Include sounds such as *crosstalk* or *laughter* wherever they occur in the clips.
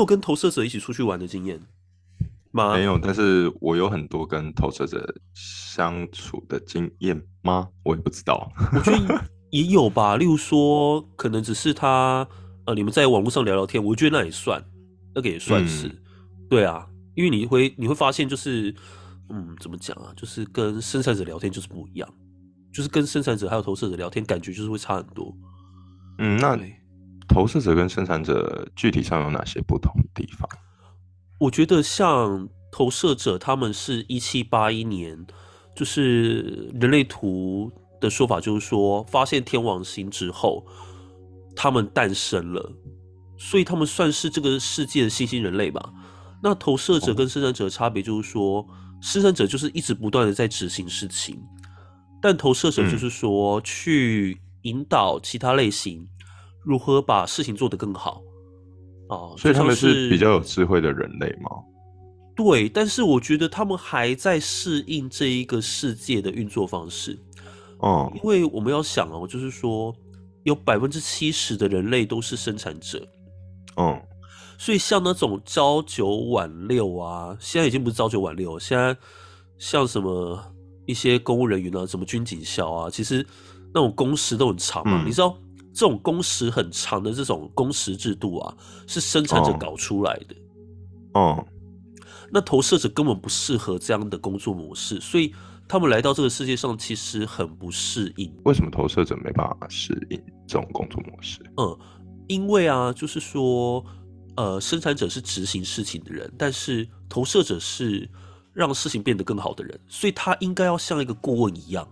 没有跟投射者一起出去玩的经验吗？没有，但是我有很多跟投射者相处的经验吗？我也不知道。我觉得也有吧，*laughs* 例如说，可能只是他呃，你们在网络上聊聊天，我觉得那也算，那个也算是，嗯、对啊，因为你会你会发现，就是嗯，怎么讲啊，就是跟生产者聊天就是不一样，就是跟生产者还有投射者聊天，感觉就是会差很多。嗯，那投射者跟生产者具体上有哪些不同的地方？我觉得像投射者，他们是一七八一年，就是人类图的说法，就是说发现天王星之后，他们诞生了，所以他们算是这个世界的新兴人类吧。那投射者跟生产者的差别就是说，生产者就是一直不断的在执行事情，但投射者就是说去引导其他类型如何把事情做得更好。哦，所以他们是比较有智慧的人类吗？对，但是我觉得他们还在适应这一个世界的运作方式。哦，因为我们要想哦，就是说有百分之七十的人类都是生产者。嗯，所以像那种朝九晚六啊，现在已经不是朝九晚六，现在像什么一些公务人员啊，什么军警校啊，其实那种工时都很长嘛，嗯、你知道？这种工时很长的这种工时制度啊，是生产者搞出来的。哦，那投射者根本不适合这样的工作模式，所以他们来到这个世界上其实很不适应。为什么投射者没办法适应这种工作模式？嗯，因为啊，就是说，呃，生产者是执行事情的人，但是投射者是让事情变得更好的人，所以他应该要像一个顾问一样，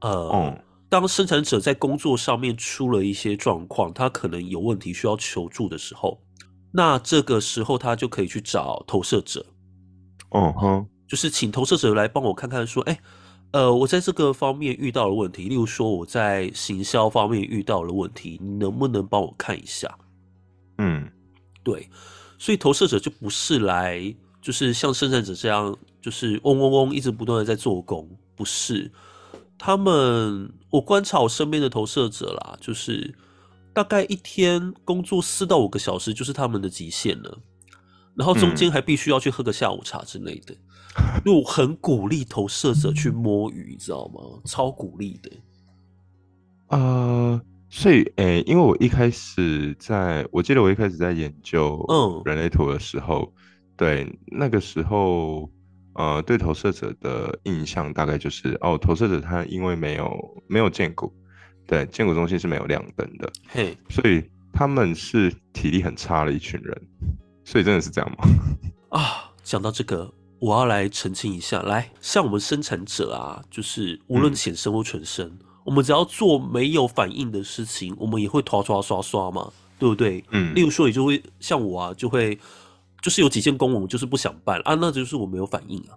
呃。嗯当生产者在工作上面出了一些状况，他可能有问题需要求助的时候，那这个时候他就可以去找投射者。哦哼，就是请投射者来帮我看看，说，哎，呃，我在这个方面遇到了问题，例如说我在行销方面遇到了问题，你能不能帮我看一下？嗯，对，所以投射者就不是来，就是像生产者这样，就是嗡嗡嗡一直不断的在做工，不是。他们，我观察我身边的投射者啦，就是大概一天工作四到五个小时，就是他们的极限了。然后中间还必须要去喝个下午茶之类的。因为我很鼓励投射者去摸鱼，你知道吗？超鼓励的。呃，所以，诶、欸，因为我一开始在，我记得我一开始在研究嗯人类图的时候，嗯、对那个时候。呃，对投射者的印象大概就是哦，投射者他因为没有没有见骨，对，荐骨中心是没有亮灯的，嘿，所以他们是体力很差的一群人，所以真的是这样吗？*laughs* 啊，讲到这个，我要来澄清一下，来，像我们生产者啊，就是无论显生或全身，嗯、我们只要做没有反应的事情，我们也会刷刷刷刷嘛，对不对？嗯，例如说，你就会像我啊，就会。就是有几件公务就是不想办啊，那就是我没有反应啊，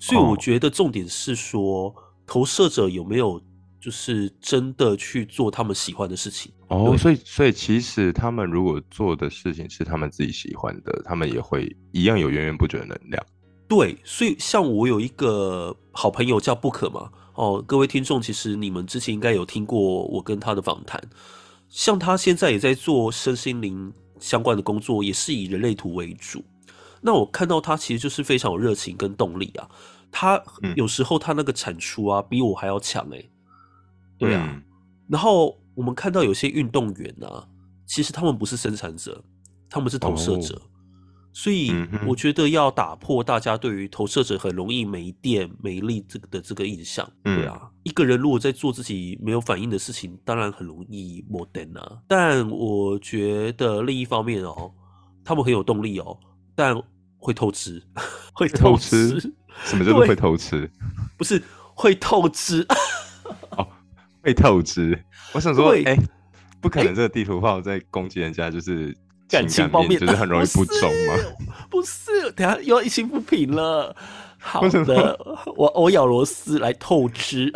所以我觉得重点是说，哦、投射者有没有就是真的去做他们喜欢的事情哦，所以所以其实他们如果做的事情是他们自己喜欢的，他们也会一样有源源不绝的能量。对，所以像我有一个好朋友叫 Book 嘛，哦，各位听众其实你们之前应该有听过我跟他的访谈，像他现在也在做身心灵。相关的工作也是以人类图为主。那我看到他其实就是非常有热情跟动力啊。他有时候他那个产出啊，比我还要强哎、欸。对啊。嗯、然后我们看到有些运动员啊，其实他们不是生产者，他们是投射者。哦所以我觉得要打破大家对于投射者很容易没电没力这个的这个印象，对啊，嗯、一个人如果在做自己没有反应的事情，当然很容易没电啊。但我觉得另一方面哦、喔，他们很有动力哦、喔，但会透支，*laughs* *laughs* *laughs* 会透支。什么叫做会透支？不是会透支哦，会透支。我想说，哎、欸，不可能这个地图炮在攻击人家，就是。感情方面就是很容易不忠吗？不是，等下又要一心不平了。好的，我我咬螺丝来透支。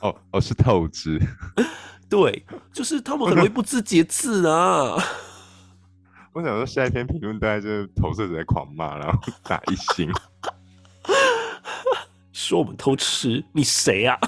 哦哦，是透支。*laughs* 对，就是他们很容易不知节制啊。*laughs* 我想说，下一篇评论大概就是投射者在狂骂，然后打一星，*laughs* 说我们偷吃，你谁啊？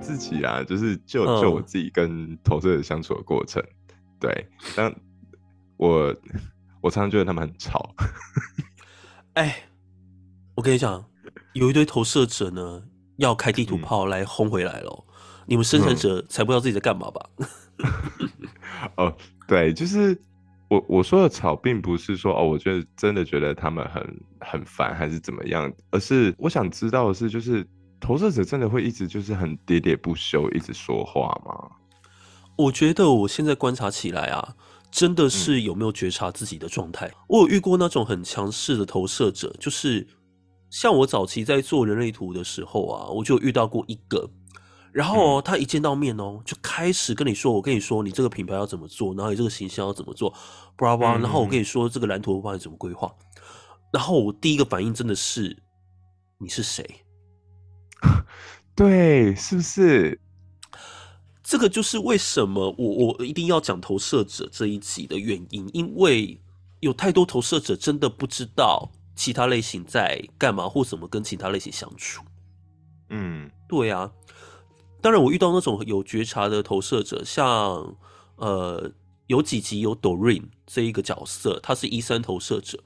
自己啊，就是就就我自己跟投射者相处的过程，嗯、对，但我我常常觉得他们很吵。哎、欸，我跟你讲，有一堆投射者呢，要开地图炮来轰回来了。嗯、你们生产者才不知道自己在干嘛吧？*laughs* 哦，对，就是我我说的吵，并不是说哦，我觉得真的觉得他们很很烦，还是怎么样，而是我想知道的是，就是。投射者真的会一直就是很喋喋不休，一直说话吗？我觉得我现在观察起来啊，真的是有没有觉察自己的状态。嗯、我有遇过那种很强势的投射者，就是像我早期在做人类图的时候啊，我就遇到过一个，然后、哦、他一见到面哦、喔，就开始跟你说：“我跟你说，你这个品牌要怎么做，然后你这个形象要怎么做，巴拉巴拉。”然后我跟你说这个蓝图我帮你怎么规划。然后我第一个反应真的是：你是谁？对，是不是？这个就是为什么我我一定要讲投射者这一集的原因，因为有太多投射者真的不知道其他类型在干嘛，或怎么跟其他类型相处。嗯，对啊。当然，我遇到那种有觉察的投射者，像呃，有几集有 Doreen 这一个角色，他是一三投射者，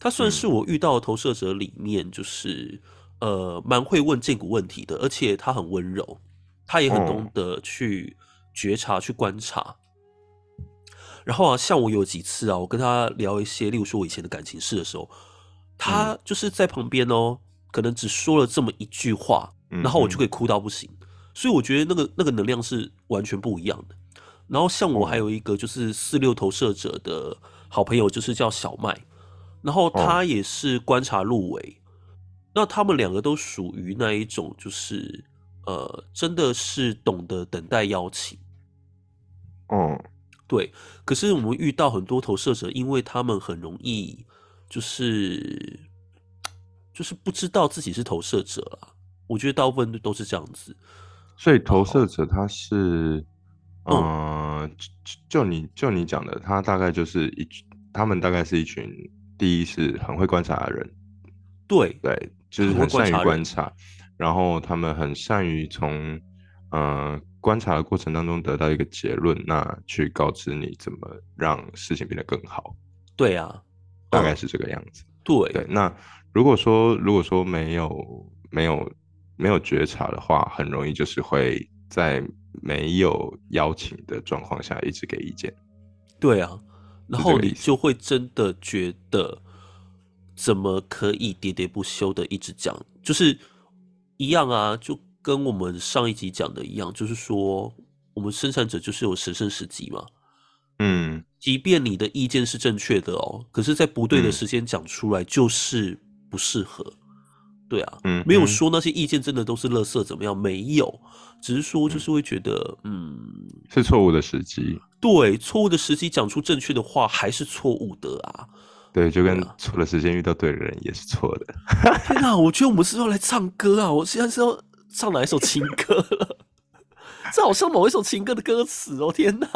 他算是我遇到的投射者里面就是。呃，蛮会问荐骨问题的，而且他很温柔，他也很懂得去觉察、去观察。然后啊，像我有几次啊，我跟他聊一些，例如说我以前的感情事的时候，他就是在旁边哦，可能只说了这么一句话，然后我就可以哭到不行。所以我觉得那个那个能量是完全不一样的。然后像我还有一个就是四六投射者的好朋友，就是叫小麦，然后他也是观察入微。那他们两个都属于那一种，就是呃，真的是懂得等待邀请。哦，对。可是我们遇到很多投射者，因为他们很容易，就是就是不知道自己是投射者啦。我觉得大部分都是这样子。所以投射者他是，嗯、呃，就你就你讲的，他大概就是一，他们大概是一群，第一是很会观察的人。对对。就是很善于观察，然后他们很善于从呃观察的过程当中得到一个结论，那去告知你怎么让事情变得更好。对啊，大概是这个样子。嗯、对对，那如果说如果说没有没有没有觉察的话，很容易就是会在没有邀请的状况下一直给意见。对啊，然后你就会真的觉得。怎么可以喋喋不休的一直讲？就是一样啊，就跟我们上一集讲的一样，就是说我们生产者就是有神圣时机嘛。嗯，即便你的意见是正确的哦，可是在不对的时间讲出来就是不适合。对啊，嗯，没有说那些意见真的都是垃圾怎么样？没有，只是说就是会觉得，嗯，是错误的时机。对，错误的时机讲出正确的话还是错误的啊。对，就跟错的时间遇到对的人也是错的。*laughs* 天哪，我觉得我们是要来唱歌啊！我现在是要唱哪一首情歌了？*laughs* 这好像某一首情歌的歌词哦！天哪，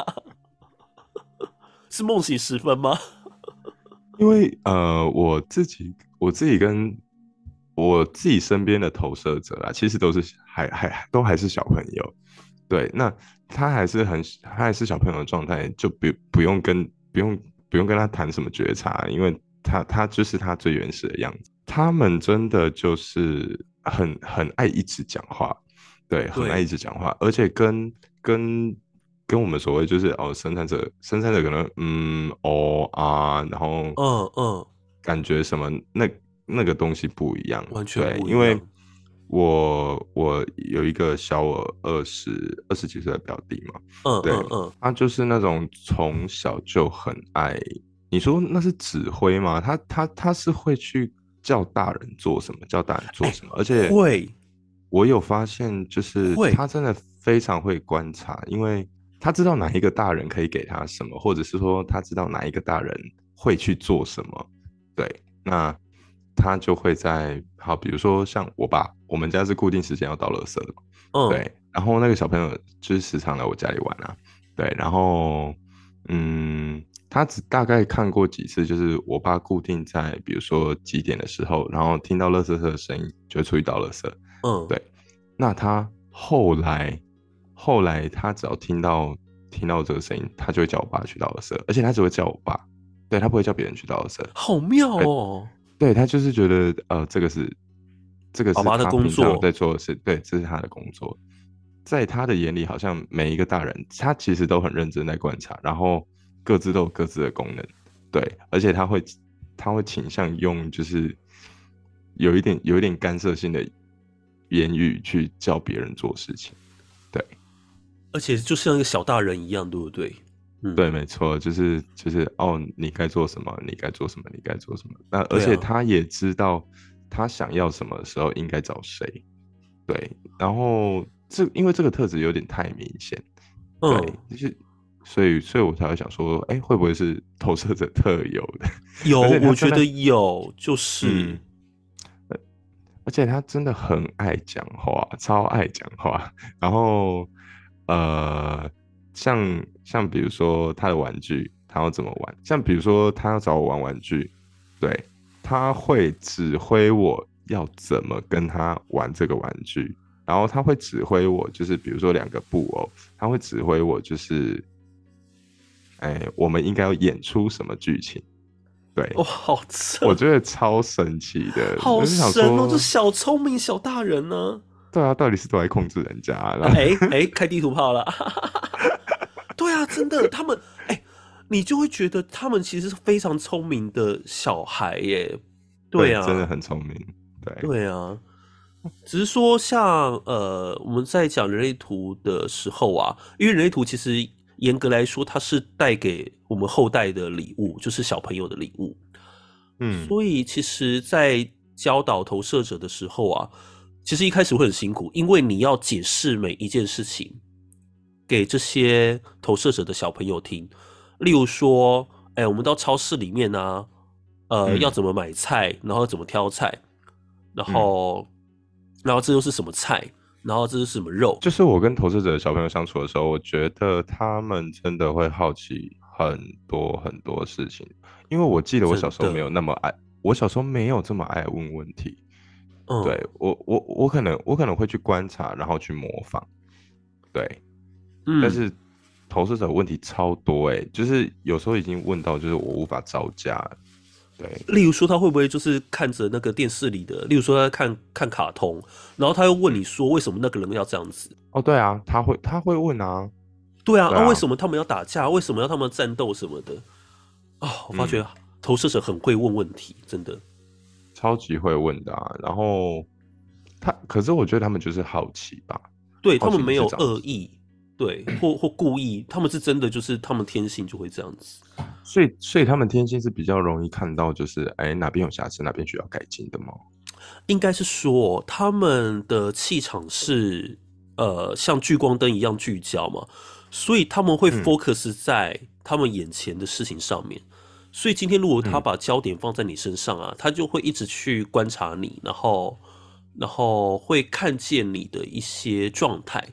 是梦醒时分吗？因为呃，我自己我自己跟我自己身边的投射者啊，其实都是还还都还是小朋友。对，那他还是很他还是小朋友的状态，就不不用跟不用。不用跟他谈什么觉察，因为他他就是他最原始的样子。他们真的就是很很爱一直讲话，对，很爱一直讲话，而且跟跟跟我们所谓就是哦，生产者生产者可能嗯哦啊，然后嗯嗯，感觉什么那那个东西不一样，完全不一样。对，因为我我有一个小我二十二十几岁的表弟嘛，嗯，对，嗯嗯，他就是那种从小就很爱，你说那是指挥吗？他他他是会去叫大人做什么，叫大人做什么，欸、而且会，我有发现就是他真的非常会观察，因为他知道哪一个大人可以给他什么，或者是说他知道哪一个大人会去做什么，对，那。他就会在好，比如说像我爸，我们家是固定时间要倒垃圾的，嗯，对。然后那个小朋友就是时常来我家里玩啊，对。然后，嗯，他只大概看过几次，就是我爸固定在比如说几点的时候，然后听到垃圾车的声音，就会出去倒垃圾，嗯，对。那他后来后来他只要听到听到这个声音，他就会叫我爸去倒垃圾，而且他只会叫我爸，对，他不会叫别人去倒垃圾。好妙哦！对，他就是觉得呃，这个是这个是他的工作在做的事，对，这是他的工作。在他的眼里，好像每一个大人，他其实都很认真在观察，然后各自都有各自的功能，对，而且他会他会倾向用就是有一点有一点干涉性的言语去叫别人做事情，对，而且就像一个小大人一样，对不对？嗯，对，没错，就是就是哦，你该做什么，你该做什么，你该做什么。那而且他也知道他想要什么的时候应该找谁，对，然后。这因为这个特质有点太明显，对，嗯、就是所以所以我才会想说，哎，会不会是投射者特有的？*laughs* 有，我觉得有，就是、嗯，而且他真的很爱讲话，超爱讲话。然后呃，像像比如说他的玩具，他要怎么玩？像比如说他要找我玩玩具，对，他会指挥我要怎么跟他玩这个玩具。然后他会指挥我，就是比如说两个布偶，他会指挥我，就是，哎，我们应该要演出什么剧情？对，哇，好扯！我觉得超神奇的，好神哦，这小聪明小大人呢？对啊，到底是都来控制人家？哎哎，开地图炮了！对啊，真的，*laughs* 他们哎，你就会觉得他们其实是非常聪明的小孩耶。对啊，对，真的很聪明。对，对啊。只是说，像呃，我们在讲人类图的时候啊，因为人类图其实严格来说，它是带给我们后代的礼物，就是小朋友的礼物。嗯，所以其实，在教导投射者的时候啊，其实一开始会很辛苦，因为你要解释每一件事情给这些投射者的小朋友听。例如说，哎，我们到超市里面呢、啊，呃，嗯、要怎么买菜，然后怎么挑菜，然后。嗯然后这又是什么菜？然后这是什么肉？就是我跟投射者的小朋友相处的时候，我觉得他们真的会好奇很多很多事情。因为我记得我小时候没有那么爱，我小时候没有这么爱问问题。嗯，对，我我我可能我可能会去观察，然后去模仿。对，嗯，但是投射者问题超多诶，就是有时候已经问到就是我无法招架。对，例如说他会不会就是看着那个电视里的，例如说他看看卡通，然后他又问你说为什么那个人要这样子？哦，对啊，他会他会问啊，对啊，那、啊啊、为什么他们要打架？为什么要他们战斗什么的？啊、哦，我发觉投射者很会问问题，真的超级会问的啊。然后他，可是我觉得他们就是好奇吧，对他们没有恶意。对，或或故意，他们是真的，就是他们天性就会这样子，所以所以他们天性是比较容易看到，就是哎哪边有瑕疵，哪边需要改进的吗？应该是说他们的气场是呃像聚光灯一样聚焦嘛，所以他们会 focus 在他们眼前的事情上面。嗯、所以今天如果他把焦点放在你身上啊，他就会一直去观察你，然后然后会看见你的一些状态。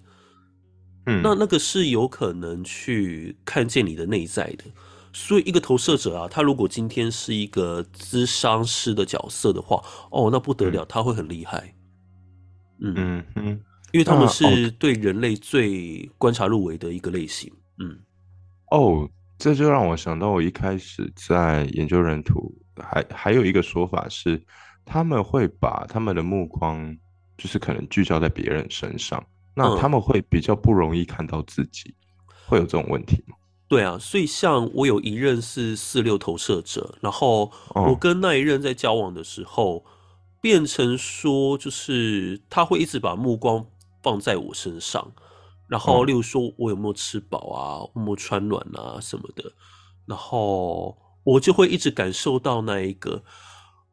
嗯，那那个是有可能去看见你的内在的，所以一个投射者啊，他如果今天是一个咨商师的角色的话，哦，那不得了，他会很厉害。嗯嗯嗯，因为他们是对人类最观察入微的一个类型。嗯，哦，这就让我想到，我一开始在研究人图，还还有一个说法是，他们会把他们的目光，就是可能聚焦在别人身上。那他们会比较不容易看到自己，嗯、会有这种问题吗？对啊，所以像我有一任是四六投射者，然后我跟那一任在交往的时候，嗯、变成说就是他会一直把目光放在我身上，然后例如说我有没有吃饱啊，有没有穿暖啊什么的，然后我就会一直感受到那一个。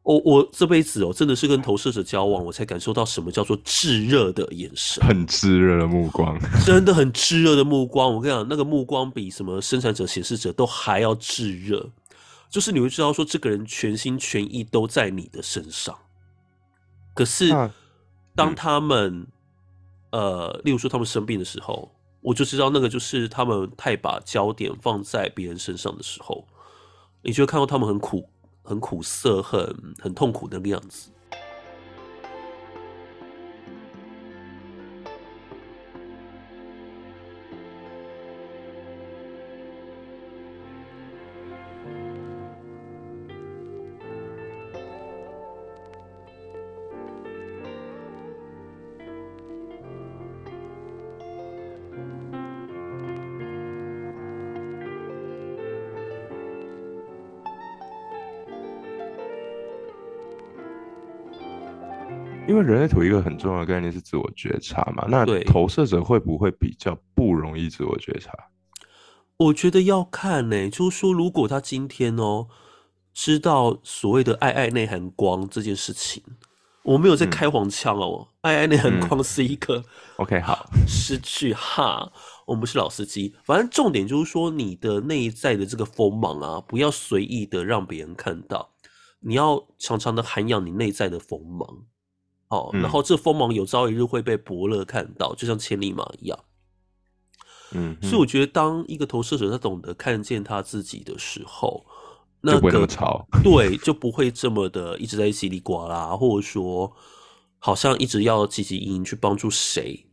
我我这辈子哦，真的是跟投射者交往，我才感受到什么叫做炙热的眼神，很炙热的目光，*laughs* 真的很炙热的目光。我跟你讲，那个目光比什么生产者、显示者都还要炙热，就是你会知道说，这个人全心全意都在你的身上。可是，当他们、嗯、呃，例如说他们生病的时候，我就知道那个就是他们太把焦点放在别人身上的时候，你就会看到他们很苦。很苦涩，很很痛苦的那个样子。因为人类图一个很重要的概念是自我觉察嘛，那投射者会不会比较不容易自我觉察？我觉得要看呢、欸，就是说，如果他今天哦、喔、知道所谓的爱爱内涵光这件事情，我没有在开黄腔哦、喔，爱爱内涵光是一个、嗯、OK 好 *laughs* 失去哈，我们是老司机，反正重点就是说，你的内在的这个锋芒啊，不要随意的让别人看到，你要常常的涵养你内在的锋芒。哦，然后这锋芒有朝一日会被伯乐看到，就像千里马一样。嗯，所以我觉得，当一个投射者他懂得看见他自己的时候，那个、就不会那么吵，*laughs* 对，就不会这么的一直在叽里呱啦，或者说好像一直要积极去帮助谁。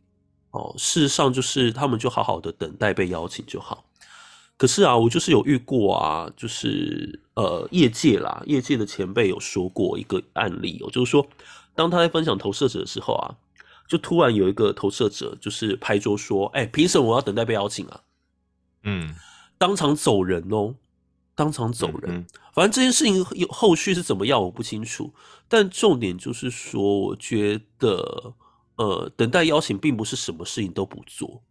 哦，事实上就是他们就好好的等待被邀请就好。可是啊，我就是有遇过啊，就是呃，业界啦，业界的前辈有说过一个案例哦，就是说。当他在分享投射者的时候啊，就突然有一个投射者就是拍桌说：“哎、欸，凭什么我要等待被邀请啊？”嗯，当场走人哦，当场走人。嗯、反正这件事情有后续是怎么样，我不清楚。但重点就是说，我觉得呃，等待邀请并不是什么事情都不做。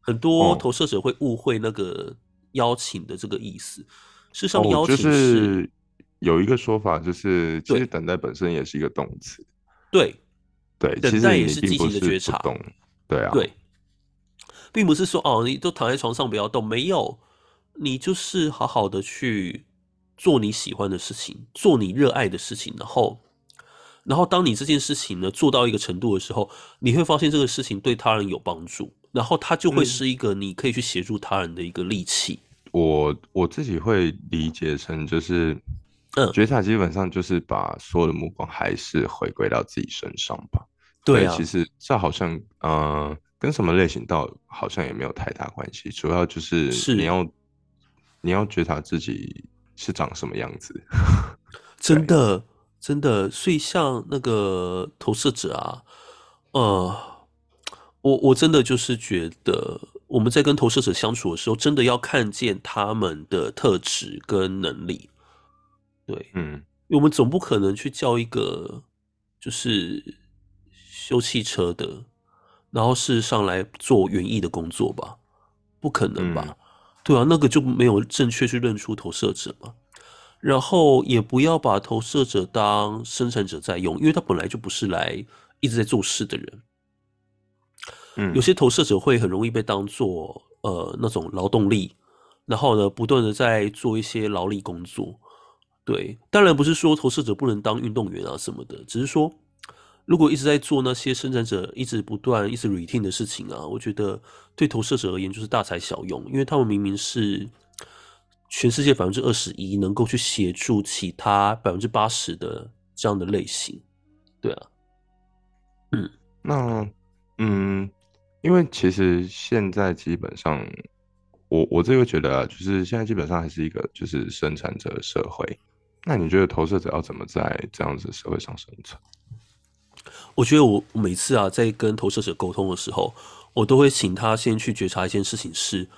很多投射者会误会那个邀请的这个意思。事实上，邀请是、哦就是、有一个说法，就是其实等待本身也是一个动词。对，对，等待也是积极的觉察。对啊，对，并不是说哦，你都躺在床上不要动，没有，你就是好好的去做你喜欢的事情，做你热爱的事情，然后，然后当你这件事情呢做到一个程度的时候，你会发现这个事情对他人有帮助，然后它就会是一个你可以去协助他人的一个利器。嗯，我我自己会理解成就是。嗯，觉察基本上就是把所有的目光还是回归到自己身上吧。对啊，其实这好像呃跟什么类型倒好像也没有太大关系，主要就是你要你要觉察自己是长什么样子。*laughs* 真的真的，所以像那个投射者啊，呃，我我真的就是觉得我们在跟投射者相处的时候，真的要看见他们的特质跟能力。对，嗯，我们总不可能去叫一个就是修汽车的，然后事实上来做园艺的工作吧？不可能吧？嗯、对啊，那个就没有正确去认出投射者嘛。然后也不要把投射者当生产者在用，因为他本来就不是来一直在做事的人。嗯，有些投射者会很容易被当做呃那种劳动力，然后呢，不断的在做一些劳力工作。对，当然不是说投射者不能当运动员啊什么的，只是说如果一直在做那些生产者一直不断、一直 routine 的事情啊，我觉得对投射者而言就是大材小用，因为他们明明是全世界百分之二十一能够去协助其他百分之八十的这样的类型。对啊，嗯，那嗯，因为其实现在基本上，我我这个觉得啊，就是现在基本上还是一个就是生产者社会。那你觉得投射者要怎么在这样子的社会上生存？我觉得我每次啊在跟投射者沟通的时候，我都会请他先去觉察一件事情是，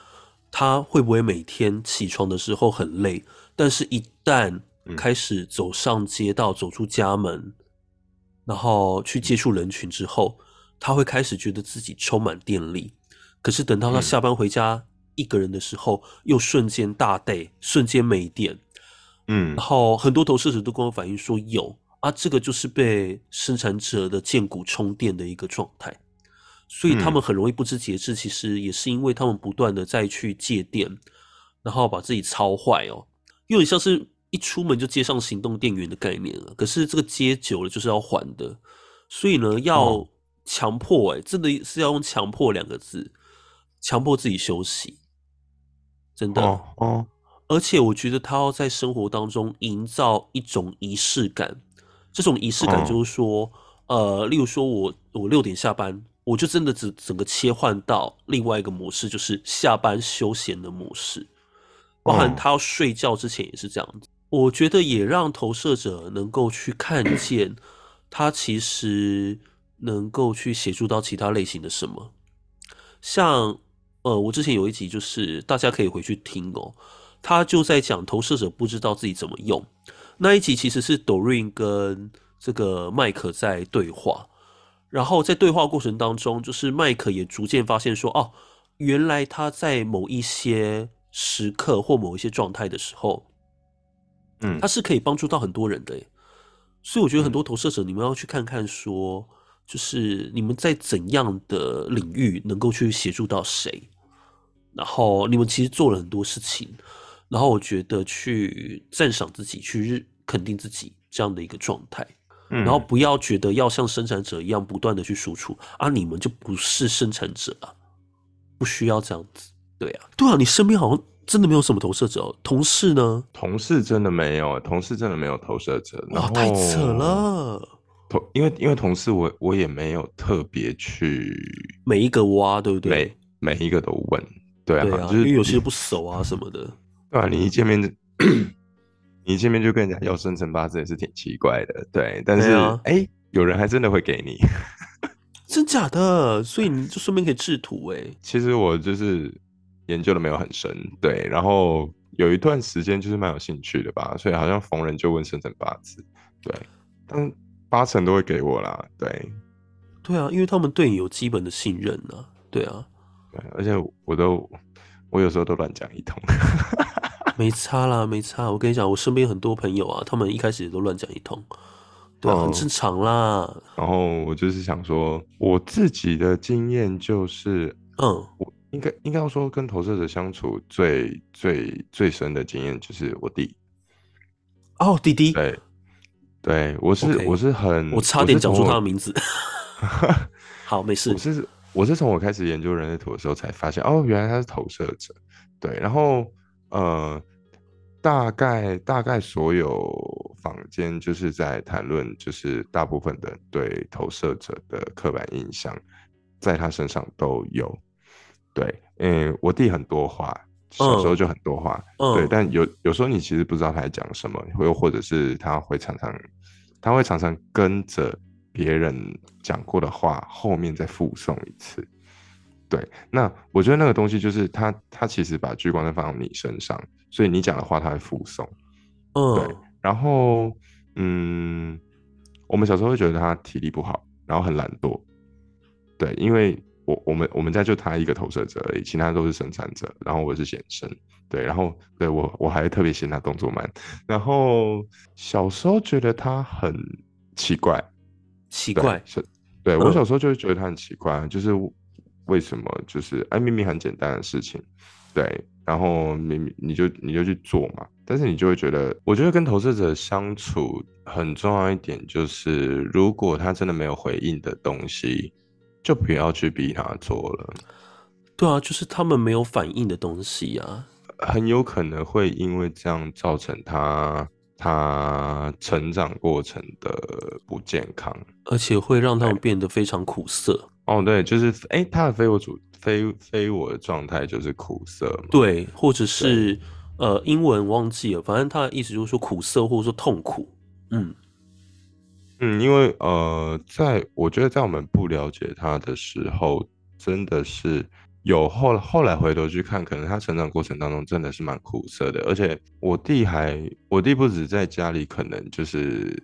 他会不会每天起床的时候很累，但是一旦开始走上街道、走出家门，然后去接触人群之后，他会开始觉得自己充满电力。可是等到他下班回家一个人的时候，又瞬间大 day，瞬间没电。嗯，然后很多投射者都跟我反映说有啊，这个就是被生产者的荐骨充电的一个状态，所以他们很容易不知节制。其实也是因为他们不断的再去借电，然后把自己操坏哦，有点像是一出门就接上行动电源的概念了。可是这个接久了就是要还的，所以呢，要强迫哎，真的是要用强迫两个字，强迫自己休息，真的哦。而且我觉得他要在生活当中营造一种仪式感，这种仪式感就是说，呃，例如说我我六点下班，我就真的只整个切换到另外一个模式，就是下班休闲的模式，包含他要睡觉之前也是这样子。我觉得也让投射者能够去看见，他其实能够去协助到其他类型的什么，像呃，我之前有一集就是大家可以回去听哦。他就在讲投射者不知道自己怎么用。那一集，其实是 Doreen 跟这个麦克在对话，然后在对话过程当中，就是麦克也逐渐发现说，哦，原来他在某一些时刻或某一些状态的时候，嗯，他是可以帮助到很多人的。所以我觉得很多投射者，你们要去看看说，就是你们在怎样的领域能够去协助到谁，然后你们其实做了很多事情，然后我觉得去赞赏自己，去肯定自己这样的一个状态，然后不要觉得要像生产者一样不断的去输出，啊，你们就不是生产者啊，不需要这样子，对啊，对啊，你身边好像。真的没有什么投射者哦，同事呢？同事真的没有，同事真的没有投射者。哇，太扯了！同因为因为同事我我也没有特别去每一个挖，对不对？每每一个都问，对啊，对啊，就是因为有些不熟啊什么的。对啊，你一见面就你一见面就跟人家要生辰八字也是挺奇怪的，对。但是哎、啊欸，有人还真的会给你，*laughs* 真假的？所以你就顺便可以制图哎。其实我就是。研究的没有很深，对，然后有一段时间就是蛮有兴趣的吧，所以好像逢人就问生辰八字，对，但八成都会给我啦，对，对啊，因为他们对你有基本的信任呢、啊，对啊，对，而且我都我有时候都乱讲一通，*laughs* 没差啦，没差，我跟你讲，我身边很多朋友啊，他们一开始也都乱讲一通，对、啊，很正常啦。然后我就是想说，我自己的经验就是，嗯，我。应该应该要说，跟投射者相处最最最深的经验就是我弟。哦，弟弟。对，对我是.我是很，我差点讲出他的名字。*laughs* 好，没事。我是我是从我开始研究人类图的时候才发现，哦，原来他是投射者。对，然后呃，大概大概所有坊间就是在谈论，就是大部分的对投射者的刻板印象，在他身上都有。对，嗯，我弟很多话，小时候就很多话，嗯、对，但有有时候你其实不知道他在讲什么，又或者是他会常常，他会常常跟着别人讲过的话后面再复诵一次。对，那我觉得那个东西就是他，他其实把聚光灯放到你身上，所以你讲的话他会复诵。嗯，对，然后，嗯，我们小时候会觉得他体力不好，然后很懒惰，对，因为。我我们我们家就他一个投射者而已，其他都是生产者。然后我是显生，对，然后对我我还特别嫌他动作慢。然后小时候觉得他很奇怪，奇怪是，对我小时候就会觉得他很奇怪，嗯、就是为什么就是哎明明很简单的事情，对，然后明明你就你就去做嘛，但是你就会觉得，我觉得跟投射者相处很重要一点就是，如果他真的没有回应的东西。就不要去逼他做了。对啊，就是他们没有反应的东西啊，很有可能会因为这样造成他他成长过程的不健康，而且会让他们变得非常苦涩。哦，对，就是哎、欸，他的非我主非非我的状态就是苦涩，对，或者是呃，英文忘记了，反正他的意思就是说苦涩或者说痛苦，嗯。嗯，因为呃，在我觉得在我们不了解他的时候，真的是有后后来回头去看，可能他成长过程当中真的是蛮苦涩的。而且我弟还，我弟不止在家里可能就是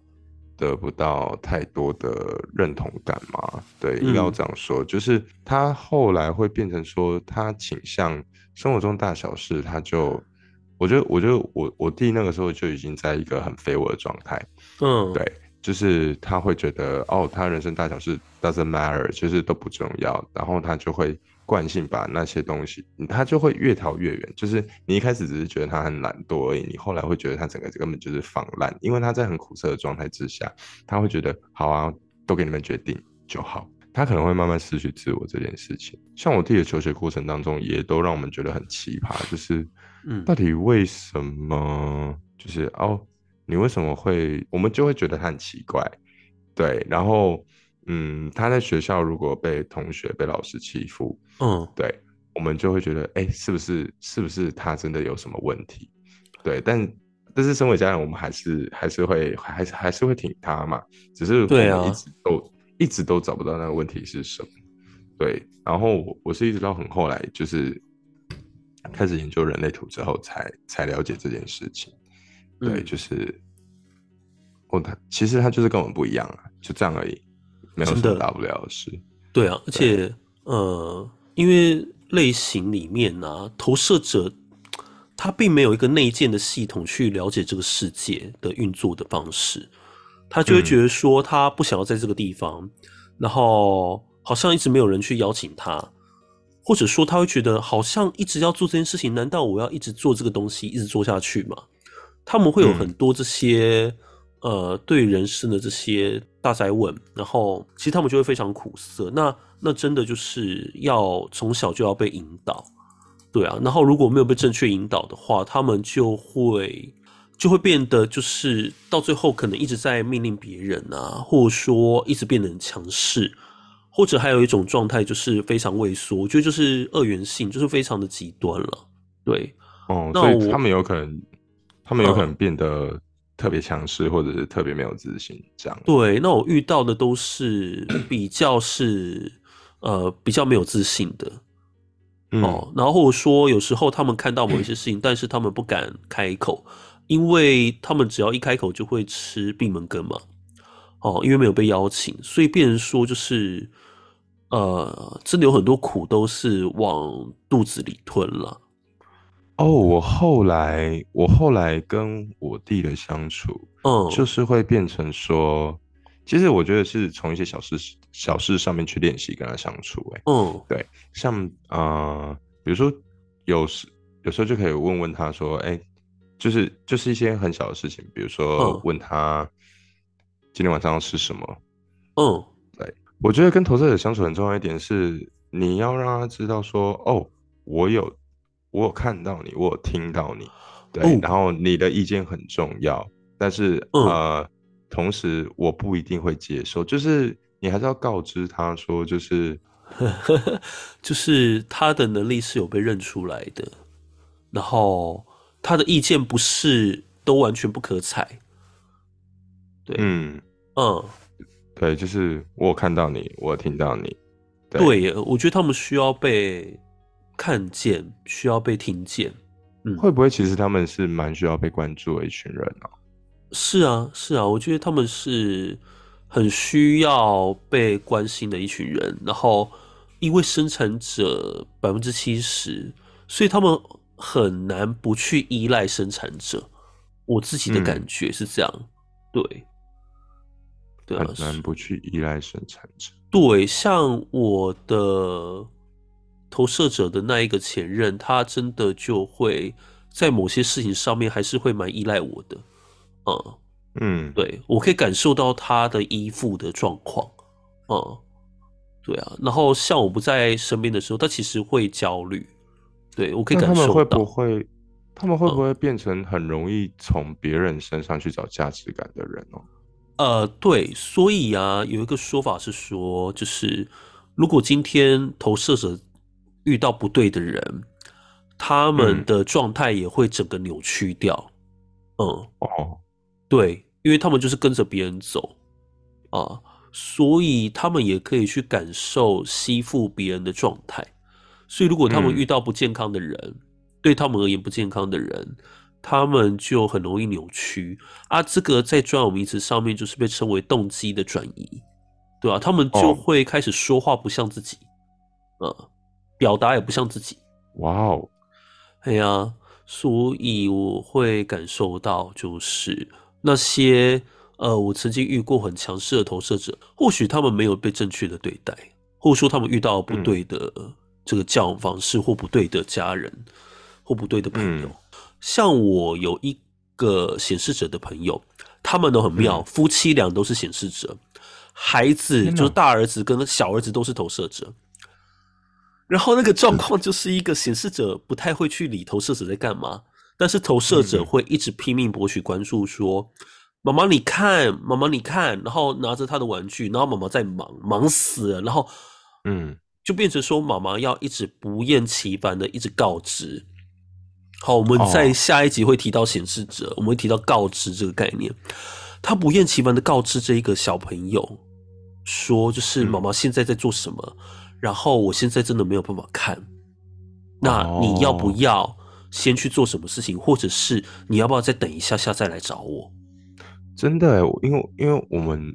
得不到太多的认同感嘛，对，应该要这样说，就是他后来会变成说，他倾向生活中大小事，他就，我觉得，我觉得我我弟那个时候就已经在一个很非我的状态，嗯，对。就是他会觉得哦，他人生大小事 doesn't matter，就是都不重要，然后他就会惯性把那些东西，他就会越逃越远。就是你一开始只是觉得他很懒惰而已，你后来会觉得他整个根本就是放烂，因为他在很苦涩的状态之下，他会觉得好啊，都给你们决定就好。他可能会慢慢失去自我这件事情。像我自己的求学过程当中，也都让我们觉得很奇葩，就是嗯，到底为什么？就是哦。你为什么会？我们就会觉得他很奇怪，对。然后，嗯，他在学校如果被同学、被老师欺负，嗯，对，我们就会觉得，哎、欸，是不是？是不是他真的有什么问题？对。但但是，身为家人，我们还是还是会还是还是会挺他嘛。只是对啊一直都、啊、一直都找不到那个问题是什么。对。然后我我是一直到很后来，就是开始研究人类图之后才，才才了解这件事情。对，就是哦，他其实他就是跟我们不一样啊，就这样而已，没有什么大不了的事。对啊，而且呃，因为类型里面呢、啊，投射者他并没有一个内建的系统去了解这个世界的运作的方式，他就会觉得说他不想要在这个地方，嗯、然后好像一直没有人去邀请他，或者说他会觉得好像一直要做这件事情，难道我要一直做这个东西，一直做下去吗？他们会有很多这些、嗯、呃对人生的这些大宅问，然后其实他们就会非常苦涩。那那真的就是要从小就要被引导，对啊。然后如果没有被正确引导的话，他们就会就会变得就是到最后可能一直在命令别人啊，或者说一直变得很强势，或者还有一种状态就是非常畏缩。我觉得就是二元性，就是非常的极端了。对，哦，那所以他们有可能。他们有可能变得特别强势，或者是特别没有自信，这样。对，那我遇到的都是 *clears throat* 比较是呃比较没有自信的、嗯、哦，然后说有时候他们看到某一些事情，嗯、*clears throat* 但是他们不敢开口，因为他们只要一开口就会吃闭门羹嘛。哦，因为没有被邀请，所以变成说就是呃，真的有很多苦都是往肚子里吞了。哦，我后来，我后来跟我弟的相处，嗯，就是会变成说，其实我觉得是从一些小事小事上面去练习跟他相处，欸，哎，嗯，对，像呃，比如说有时有时候就可以问问他说，哎，欸，就是就是一些很小的事情，比如说问他今天晚上要吃什么，嗯，对，我觉得跟投射者相处很重要一点是，你要让他知道说，哦，我有。我有看到你，我有听到你，对，哦、然后你的意见很重要，但是、嗯、呃，同时我不一定会接受，就是你还是要告知他说，就是，*laughs* 就是他的能力是有被认出来的，然后他的意见不是都完全不可采，对，嗯嗯，对，就是我有看到你，我有听到你，对，对，我觉得他们需要被。看见需要被听见，嗯，会不会其实他们是蛮需要被关注的一群人呢？是啊，是啊，我觉得他们是很需要被关心的一群人。然后，因为生产者百分之七十，所以他们很难不去依赖生产者。我自己的感觉是这样，嗯、对，对啊，很难不去依赖生产者。对，像我的。投射者的那一个前任，他真的就会在某些事情上面还是会蛮依赖我的，嗯嗯，对，我可以感受到他的依附的状况，嗯，对啊，然后像我不在身边的时候，他其实会焦虑，对，我可以感受到。他们会不会，他们会不会变成很容易从别人身上去找价值感的人哦？呃，对，所以啊，有一个说法是说，就是如果今天投射者。遇到不对的人，他们的状态也会整个扭曲掉。嗯，嗯哦，对，因为他们就是跟着别人走啊，所以他们也可以去感受吸附别人的状态。所以，如果他们遇到不健康的人，嗯、对他们而言不健康的人，他们就很容易扭曲啊。这个在专有名词上面就是被称为动机的转移，对吧、啊？他们就会开始说话不像自己，嗯。表达也不像自己，哇哦，哎呀，所以我会感受到，就是那些呃，我曾经遇过很强势的投射者，或许他们没有被正确的对待，或者说他们遇到不对的这个教养方式，或不对的家人，或不对的朋友。嗯、像我有一个显示者的朋友，他们都很妙，嗯、夫妻俩都是显示者，孩子就是大儿子跟小儿子都是投射者。然后那个状况就是一个显示者不太会去理投射者在干嘛，但是投射者会一直拼命博取关注，说：“妈妈你看，妈妈你看。”然后拿着他的玩具，然后妈妈在忙，忙死了。然后，嗯，就变成说妈妈要一直不厌其烦的一直告知。好，我们在下一集会提到显示者，我们会提到告知这个概念。他不厌其烦的告知这一个小朋友，说就是妈妈现在在做什么。然后我现在真的没有办法看，那你要不要先去做什么事情，或者是你要不要再等一下下再来找我？真的，因为因为我们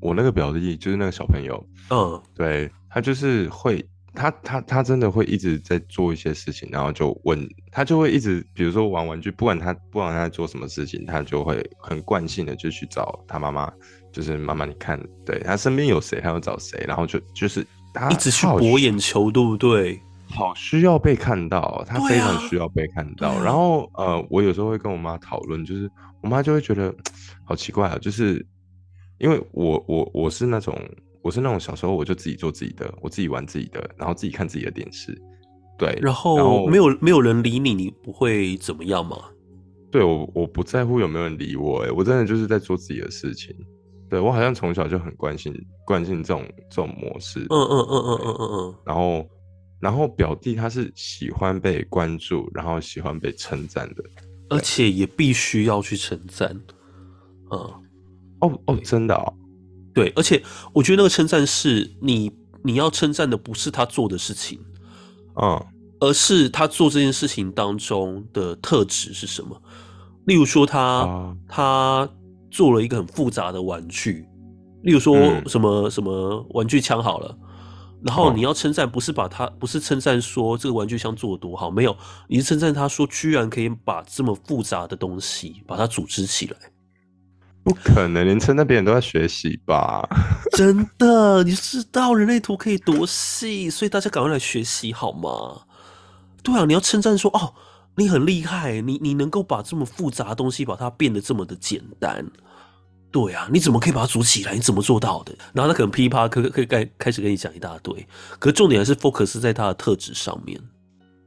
我那个表弟就是那个小朋友，嗯，对，他就是会。他他他真的会一直在做一些事情，然后就问他就会一直，比如说玩玩具，不管他不管他在做什么事情，他就会很惯性的就去找他妈妈，就是妈妈，你看，对他身边有谁，他要找谁，然后就就是他一直去博眼球，对不对？好需要被看到，他非常需要被看到。啊、然后呃，我有时候会跟我妈讨论，就是我妈就会觉得好奇怪啊，就是因为我我我是那种。我是那种小时候我就自己做自己的，我自己玩自己的，然后自己看自己的电视，对，然后，然后没有没有人理你，你不会怎么样吗？对，我我不在乎有没有人理我，哎，我真的就是在做自己的事情。对，我好像从小就很关心惯性这种这种模式，嗯嗯嗯嗯嗯嗯嗯。然后然后表弟他是喜欢被关注，然后喜欢被称赞的，而且也必须要去称赞。嗯，哦哦，真的哦。对，而且我觉得那个称赞是你你要称赞的不是他做的事情，嗯，而是他做这件事情当中的特质是什么。例如说他，他做了一个很复杂的玩具，例如说什么、嗯、什么玩具枪好了，然后你要称赞不是把它不是称赞说这个玩具枪做的多好，没有，你是称赞他说居然可以把这么复杂的东西把它组织起来。不可能，连称赞别人都在学习吧？真的，你知道人类图可以多细，所以大家赶快来学习好吗？对啊，你要称赞说哦，你很厉害，你你能够把这么复杂的东西把它变得这么的简单。对啊，你怎么可以把它组起来？你怎么做到的？然后他可能噼啪可可以开开始跟你讲一大堆，可重点还是 focus 在他的特质上面。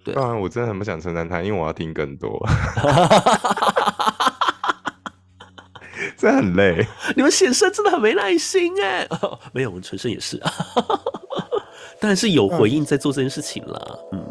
对，当然我真的很不想称赞他，因为我要听更多。*laughs* 真的很累，你们显生真的很没耐心哎、哦！*laughs* 没有，我们纯生也是啊，*laughs* 但是有回应在做这件事情啦。嗯，